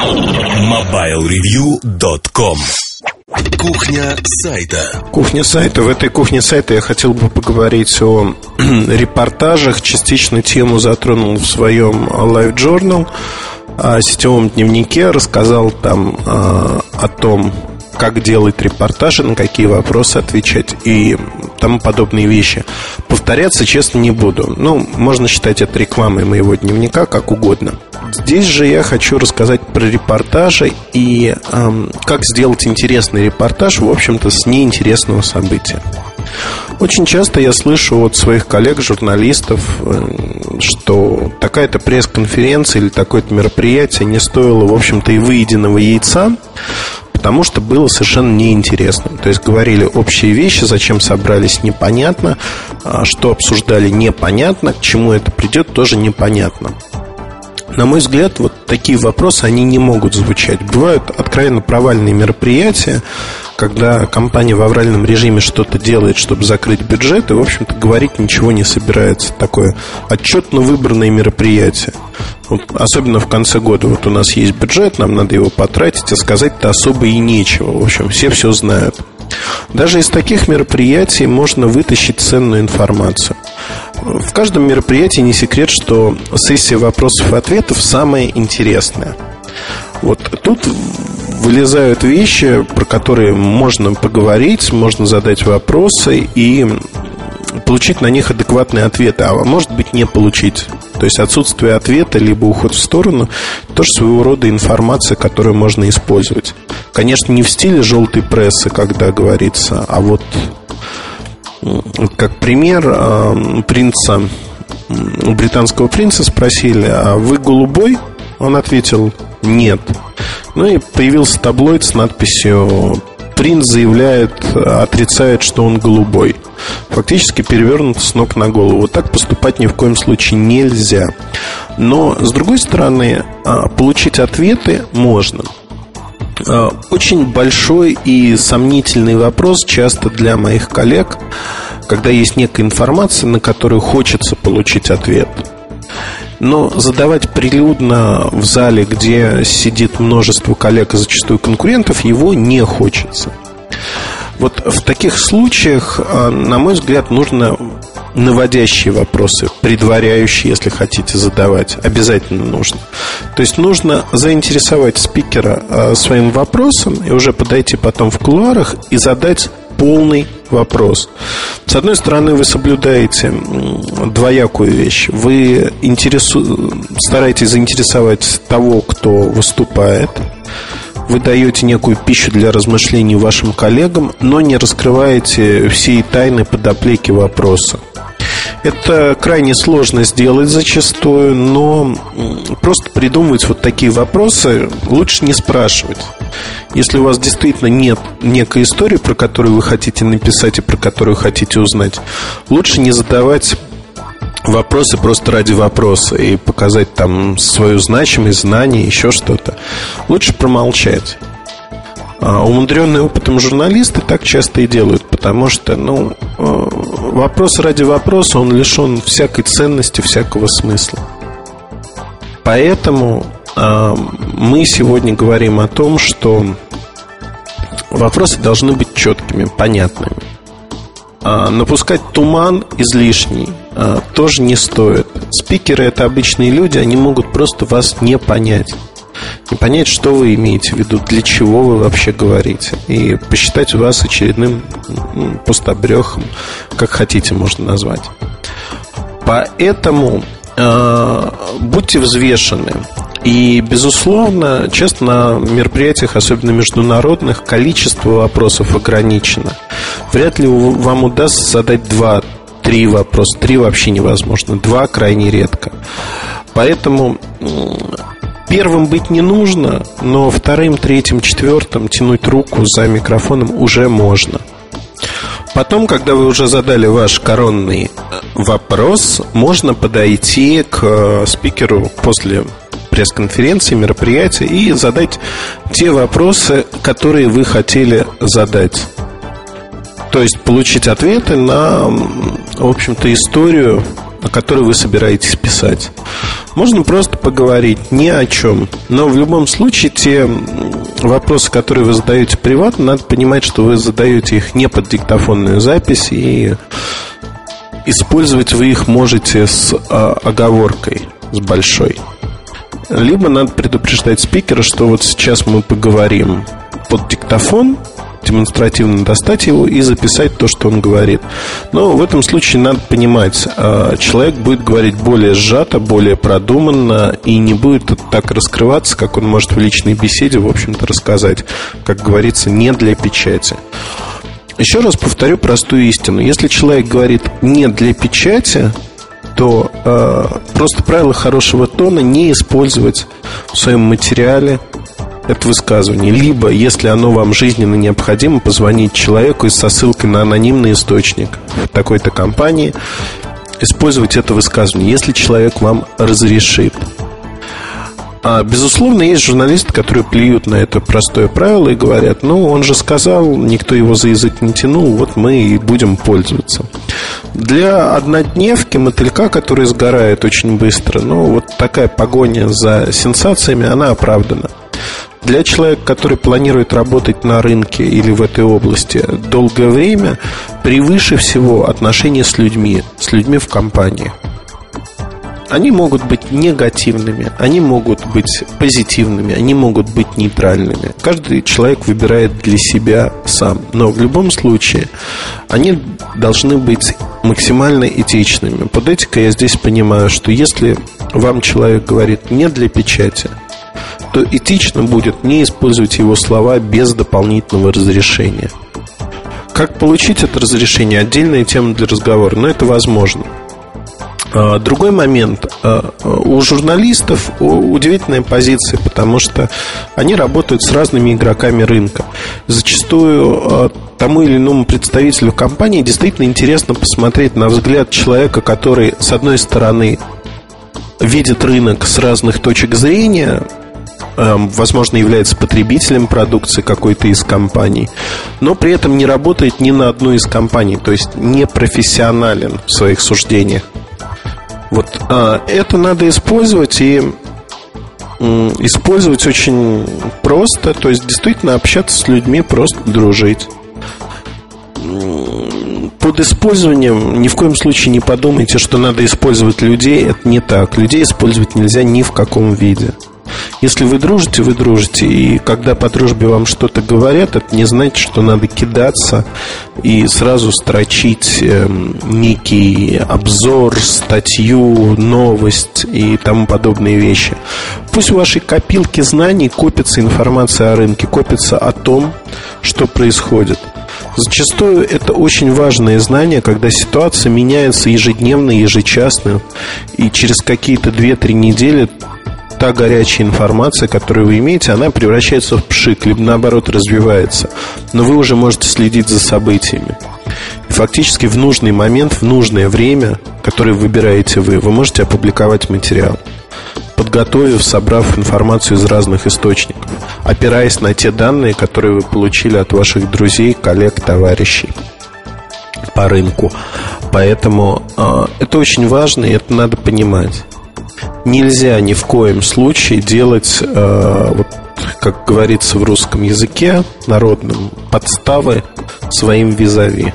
MobileReview.com Кухня сайта. Кухня сайта. В этой кухне сайта я хотел бы поговорить о репортажах. Частично тему затронул в своем Live Journal о сетевом дневнике. Рассказал там э, о том, как делать репортажи, на какие вопросы отвечать и тому подобные вещи. Повторяться, честно, не буду. Ну, можно считать это рекламой моего дневника, как угодно. Здесь же я хочу рассказать про репортажи и эм, как сделать интересный репортаж, в общем-то, с неинтересного события. Очень часто я слышу от своих коллег-журналистов, э, что такая-то пресс-конференция или такое-то мероприятие не стоило, в общем-то, и выеденного яйца, потому что было совершенно неинтересно. То есть говорили общие вещи, зачем собрались непонятно, а что обсуждали непонятно, к чему это придет тоже непонятно. На мой взгляд, вот такие вопросы, они не могут звучать. Бывают откровенно провальные мероприятия, когда компания в авральном режиме что-то делает, чтобы закрыть бюджет, и, в общем-то, говорить ничего не собирается. Такое отчетно выбранное мероприятие. Вот, особенно в конце года. Вот у нас есть бюджет, нам надо его потратить, а сказать-то особо и нечего. В общем, все все знают. Даже из таких мероприятий можно вытащить ценную информацию. В каждом мероприятии не секрет, что сессия вопросов и ответов самая интересная. Вот тут вылезают вещи, про которые можно поговорить, можно задать вопросы и получить на них адекватные ответы, а может быть не получить. То есть отсутствие ответа, либо уход в сторону, тоже своего рода информация, которую можно использовать. Конечно, не в стиле желтой прессы, когда говорится, а вот как пример а, принца, британского принца спросили, а вы голубой? Он ответил, нет. Ну и появился таблоид с надписью «Принц заявляет, отрицает, что он голубой». Фактически перевернут с ног на голову. Так поступать ни в коем случае нельзя. Но, с другой стороны, а, получить ответы можно. А, очень большой и сомнительный вопрос часто для моих коллег, когда есть некая информация, на которую хочется получить ответ – но задавать прилюдно в зале, где сидит множество коллег и зачастую конкурентов, его не хочется. Вот в таких случаях, а, на мой взгляд, нужно наводящие вопросы, предваряющие, если хотите задавать, обязательно нужно. То есть нужно заинтересовать спикера а, своим вопросом и уже подойти потом в кулуарах и задать полный вопрос. С одной стороны, вы соблюдаете двоякую вещь. Вы интересу... стараетесь заинтересовать того, кто выступает. Вы даете некую пищу для размышлений вашим коллегам, но не раскрываете всей тайны подоплеки вопроса. Это крайне сложно сделать зачастую, но просто придумывать вот такие вопросы лучше не спрашивать. Если у вас действительно нет некой истории, про которую вы хотите написать и про которую хотите узнать, лучше не задавать вопросы просто ради вопроса и показать там свою значимость, знание, еще что-то. Лучше промолчать. А умудренные опытом журналисты так часто и делают, потому что, ну, э, вопрос ради вопроса, он лишен всякой ценности, всякого смысла. Поэтому э, мы сегодня говорим о том, что вопросы должны быть четкими, понятными. А напускать туман излишний а, тоже не стоит. Спикеры это обычные люди, они могут просто вас не понять не понять, что вы имеете в виду, для чего вы вообще говорите, и посчитать вас очередным пустобрехом, как хотите, можно назвать. Поэтому э, будьте взвешены. И, безусловно, честно, на мероприятиях, особенно международных, количество вопросов ограничено. Вряд ли вам удастся задать два три вопроса. Три вообще невозможно. Два крайне редко. Поэтому Первым быть не нужно, но вторым, третьим, четвертым тянуть руку за микрофоном уже можно. Потом, когда вы уже задали ваш коронный э, вопрос, можно подойти к э, спикеру после пресс-конференции, мероприятия и задать те вопросы, которые вы хотели задать. То есть получить ответы на, в общем-то, историю, о которой вы собираетесь писать. Можно просто поговорить ни о чем. Но в любом случае те вопросы, которые вы задаете приватно, надо понимать, что вы задаете их не под диктофонную запись и использовать вы их можете с а, оговоркой, с большой. Либо надо предупреждать спикера, что вот сейчас мы поговорим под диктофон, демонстративно достать его и записать то, что он говорит. Но в этом случае надо понимать, а, человек будет говорить более сжато, более продуманно и не будет так раскрываться, как он может в личной беседе, в общем-то, рассказать, как говорится, не для печати. Еще раз повторю простую истину. Если человек говорит не для печати, то э, просто правило хорошего тона не использовать в своем материале это высказывание. Либо, если оно вам жизненно необходимо, позвонить человеку со ссылкой на анонимный источник такой-то компании, использовать это высказывание, если человек вам разрешит. А, безусловно, есть журналисты, которые плюют на это простое правило и говорят, ну, он же сказал, никто его за язык не тянул, вот мы и будем пользоваться. Для однодневки мотылька, который сгорает очень быстро, ну, вот такая погоня за сенсациями, она оправдана. Для человека, который планирует работать на рынке или в этой области долгое время, превыше всего отношения с людьми, с людьми в компании. Они могут быть негативными, они могут быть позитивными, они могут быть нейтральными. Каждый человек выбирает для себя сам. Но в любом случае они должны быть максимально этичными. Под этикой я здесь понимаю, что если вам человек говорит не для печати, то этично будет не использовать его слова без дополнительного разрешения. Как получить это разрешение? Отдельная тема для разговора, но это возможно. А, другой момент. А, у журналистов удивительная позиция, потому что они работают с разными игроками рынка. Зачастую а, тому или иному представителю компании действительно интересно посмотреть на взгляд человека, который, с одной стороны, видит рынок с разных точек зрения, возможно, является потребителем продукции какой-то из компаний, но при этом не работает ни на одной из компаний, то есть не профессионален в своих суждениях. Вот а, это надо использовать и использовать очень просто, то есть действительно общаться с людьми, просто дружить. Под использованием ни в коем случае не подумайте, что надо использовать людей. Это не так. Людей использовать нельзя ни в каком виде. Если вы дружите, вы дружите. И когда по дружбе вам что-то говорят, это не значит, что надо кидаться и сразу строчить э, некий обзор, статью, новость и тому подобные вещи. Пусть в вашей копилке знаний копится информация о рынке, копится о том, что происходит. Зачастую это очень важное знание, когда ситуация меняется ежедневно, ежечасно, и через какие-то 2-3 недели та горячая информация, которую вы имеете, она превращается в пшик, либо наоборот развивается. Но вы уже можете следить за событиями. И фактически в нужный момент, в нужное время, которое выбираете вы, вы можете опубликовать материал подготовив, собрав информацию из разных источников, опираясь на те данные, которые вы получили от ваших друзей, коллег, товарищей по рынку. Поэтому э, это очень важно, и это надо понимать нельзя ни в коем случае делать, э, вот, как говорится в русском языке народном, подставы своим визави.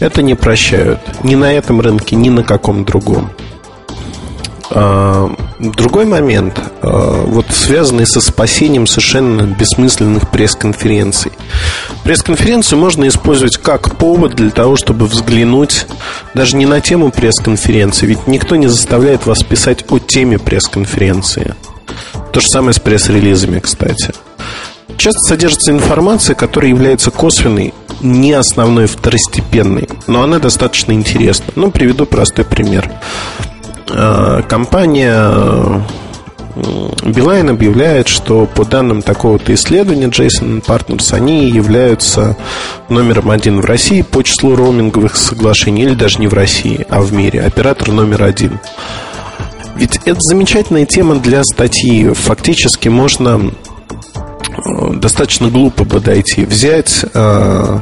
Это не прощают ни на этом рынке, ни на каком другом. А, другой момент, а, вот связанный со спасением совершенно бессмысленных пресс-конференций. Пресс-конференцию можно использовать как повод для того, чтобы взглянуть даже не на тему пресс-конференции, ведь никто не заставляет вас писать о теме пресс-конференции. То же самое с пресс-релизами, кстати. Часто содержится информация, которая является косвенной, не основной, второстепенной, но она достаточно интересна. Ну, приведу простой пример. Э, компания Билайн объявляет, что по данным такого-то исследования Jason Partners, они являются номером один в России по числу роуминговых соглашений, или даже не в России, а в мире. Оператор номер один. Ведь это замечательная тема для статьи. Фактически можно э, достаточно глупо подойти. Взять э,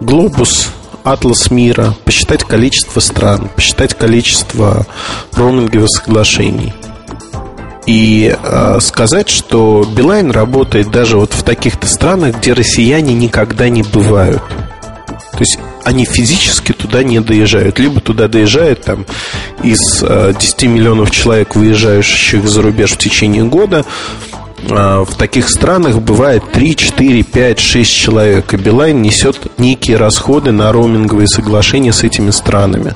глобус атлас мира, посчитать количество стран, посчитать количество роуминговых соглашений. И э, сказать, что Билайн работает даже вот в таких-то странах, где россияне никогда не бывают. То есть они физически туда не доезжают. Либо туда доезжают там из э, 10 миллионов человек, выезжающих за рубеж в течение года, а, в таких странах бывает 3, 4, 5, 6 человек, и Билайн несет некие расходы на роуминговые соглашения с этими странами.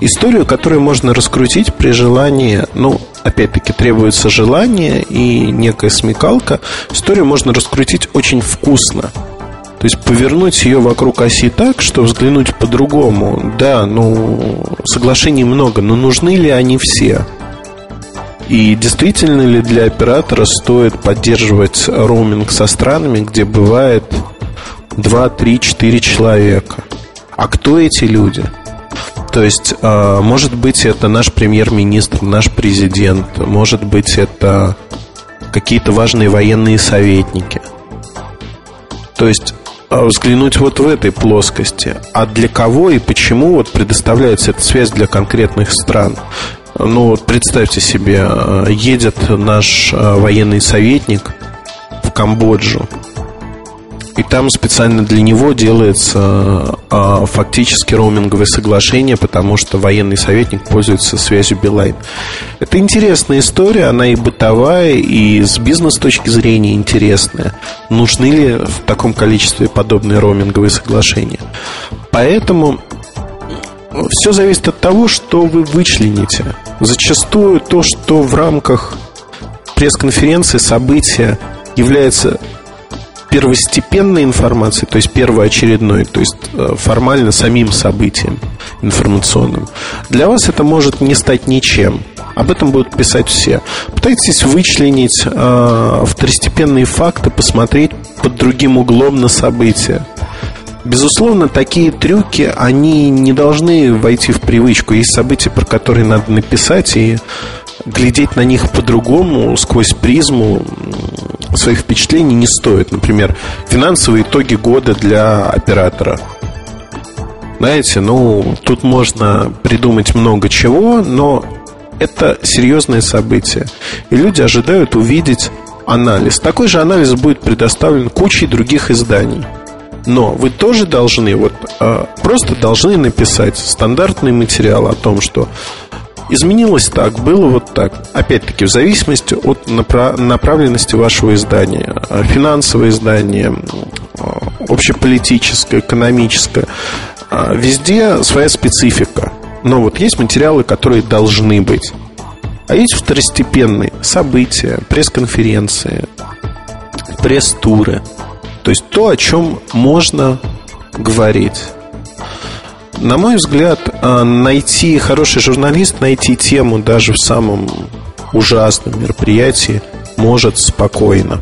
Историю, которую можно раскрутить при желании, ну, опять-таки, требуется желание и некая смекалка. Историю можно раскрутить очень вкусно. То есть повернуть ее вокруг оси так, что взглянуть по-другому. Да, ну, соглашений много, но нужны ли они все? И действительно ли для оператора стоит поддерживать роуминг со странами, где бывает 2, 3, 4 человека? А кто эти люди? То есть, а, может быть, это наш премьер-министр, наш президент, может быть, это какие-то важные военные советники. То есть, а, взглянуть вот в этой плоскости. А для кого и почему вот предоставляется эта связь для конкретных стран? Ну, вот представьте себе, э, едет наш э, военный советник в Камбоджу, и там специально для него делается а, фактически роуминговое соглашение, потому что военный советник пользуется связью Билайн. Это интересная история, она и бытовая, и с бизнес точки зрения интересная. Нужны ли в таком количестве подобные роуминговые соглашения? Поэтому все зависит от того, что вы вычлените. Зачастую то, что в рамках пресс-конференции, события является первостепенной информацией, то есть первоочередной, то есть э, формально самим событием информационным. Для вас это может не стать ничем. Об этом будут писать все. Пытайтесь вычленить э, второстепенные факты, посмотреть под другим углом на события. Безусловно, такие трюки, они не должны войти в привычку. Есть события, про которые надо написать и глядеть на них по-другому, сквозь призму своих впечатлений не стоит. Например, финансовые итоги года для оператора. Знаете, ну, тут можно придумать много чего, но это серьезное событие. И люди ожидают увидеть анализ. Такой же анализ будет предоставлен кучей других изданий. Но вы тоже должны, вот э, просто должны написать стандартный материал о том, что изменилось так, было вот так. Опять-таки, в зависимости от направленности вашего издания. А, финансовое издание, а, общеполитическое, экономическое. Везде своя специфика. Но вот есть материалы, которые должны быть. А есть второстепенные события, пресс-конференции, пресс-туры – то есть то, о чем можно говорить. На мой взгляд, а, найти хороший журналист, найти тему даже в самом ужасном мероприятии может спокойно.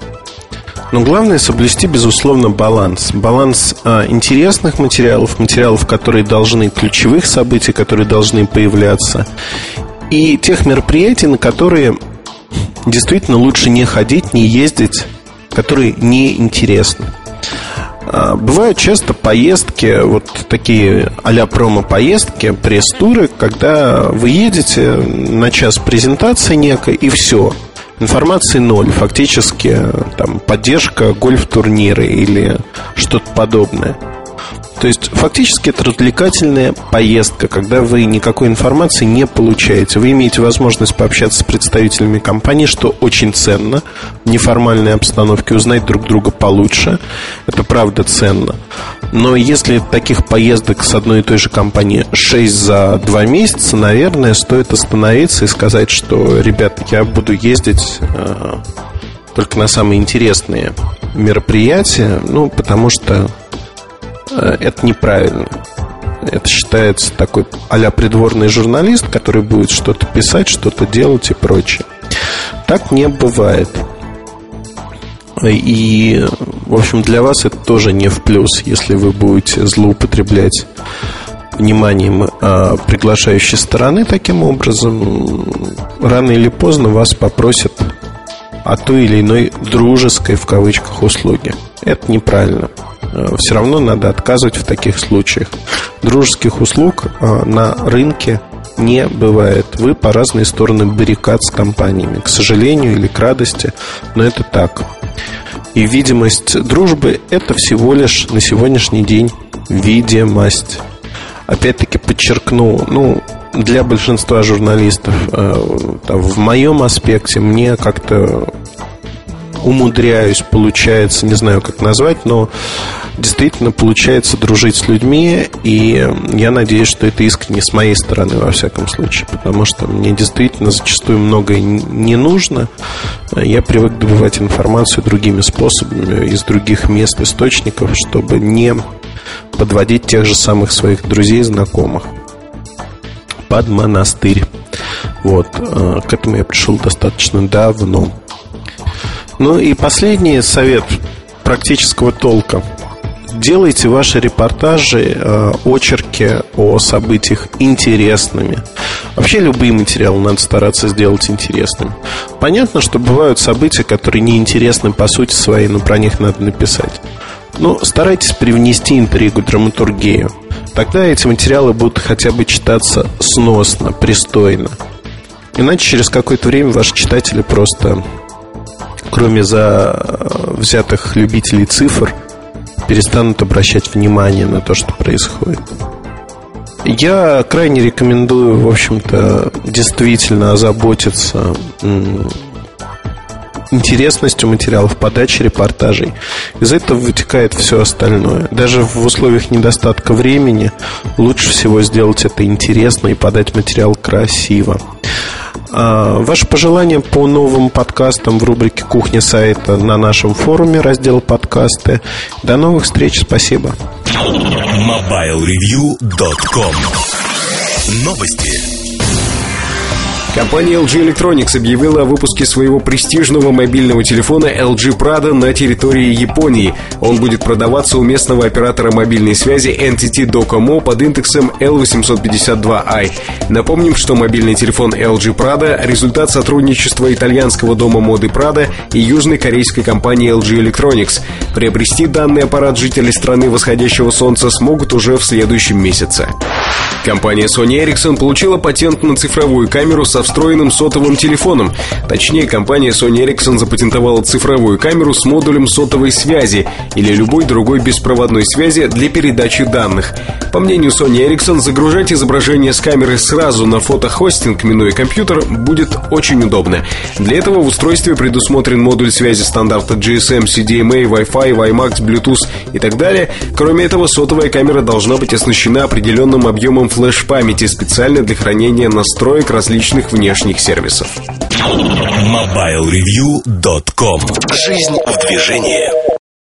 Но главное соблюсти, безусловно, баланс. Баланс а, интересных материалов, материалов, которые должны, ключевых событий, которые должны появляться, и тех мероприятий, на которые действительно лучше не ходить, не ездить, которые неинтересны. А, бывают часто поездки, вот такие а-ля промо-поездки, пресс-туры, когда вы едете на час презентации некой, и все. Информации ноль, фактически там поддержка гольф-турнира или что-то подобное. То есть фактически это развлекательная поездка, когда вы никакой информации не получаете. Вы имеете возможность пообщаться с представителями компании, что очень ценно. В неформальной обстановке узнать друг друга получше. Это правда ценно. Но если таких поездок с одной и той же компанией 6 за 2 месяца, наверное, стоит остановиться и сказать, что, ребята, я буду ездить э, только на самые интересные мероприятия, ну, потому что это неправильно. Это считается такой а придворный журналист, который будет что-то писать, что-то делать и прочее. Так не бывает. И, в общем, для вас это тоже не в плюс, если вы будете злоупотреблять вниманием а, приглашающей стороны таким образом, рано или поздно вас попросят о той или иной дружеской в кавычках услуги. Это неправильно. Все равно надо отказывать в таких случаях. Дружеских услуг на рынке не бывает. Вы по разные стороны баррикад с компаниями. К сожалению или к радости, но это так. И видимость дружбы – это всего лишь на сегодняшний день видимость. Опять-таки подчеркну, ну, для большинства журналистов э, в моем аспекте мне как-то умудряюсь, получается, не знаю, как назвать, но действительно получается дружить с людьми, и я надеюсь, что это искренне с моей стороны, во всяком случае, потому что мне действительно зачастую многое не нужно. Я привык добывать информацию другими способами, из других мест, источников, чтобы не подводить тех же самых своих друзей, знакомых под монастырь. Вот, э, к этому я пришел достаточно давно. Ну и последний совет практического толка. Делайте ваши репортажи, э, очерки о событиях интересными. Вообще любые материалы надо стараться сделать интересными. Понятно, что бывают события, которые неинтересны по сути своей, но про них надо написать. Но старайтесь привнести интригу, драматургию. Тогда эти материалы будут хотя бы читаться сносно, пристойно. Иначе через какое-то время ваши читатели просто кроме за э, взятых любителей цифр, перестанут обращать внимание на то, что происходит. Я крайне рекомендую, в общем-то, действительно озаботиться интересностью материалов, подачи репортажей. Из этого вытекает все остальное. Даже в условиях недостатка времени лучше всего сделать это интересно и подать материал красиво. А, ваши пожелания по новым подкастам в рубрике «Кухня сайта» на нашем форуме, раздел «Подкасты». До новых встреч, спасибо. MobileReview.com Новости. Компания LG Electronics объявила о выпуске своего престижного мобильного телефона LG Prada на территории Японии. Он будет продаваться у местного оператора мобильной связи NTT Docomo под индексом L852i. Напомним, что мобильный телефон LG Prada – результат сотрудничества итальянского дома моды Prada и южной корейской компании LG Electronics. Приобрести данный аппарат жители страны восходящего солнца смогут уже в следующем месяце. Компания Sony Ericsson получила патент на цифровую камеру со встроенным сотовым телефоном. Точнее, компания Sony Ericsson запатентовала цифровую камеру с модулем сотовой связи или любой другой беспроводной связи для передачи данных. По мнению Sony Ericsson, загружать изображение с камеры сразу на фотохостинг, минуя компьютер, будет очень удобно. Для этого в устройстве предусмотрен модуль связи стандарта GSM, CDMA, Wi-Fi, WiMAX, Bluetooth и так далее. Кроме этого, сотовая камера должна быть оснащена определенным объемом флеш-памяти специально для хранения настроек различных внешних сервисов. MobileReview.com Жизнь в движении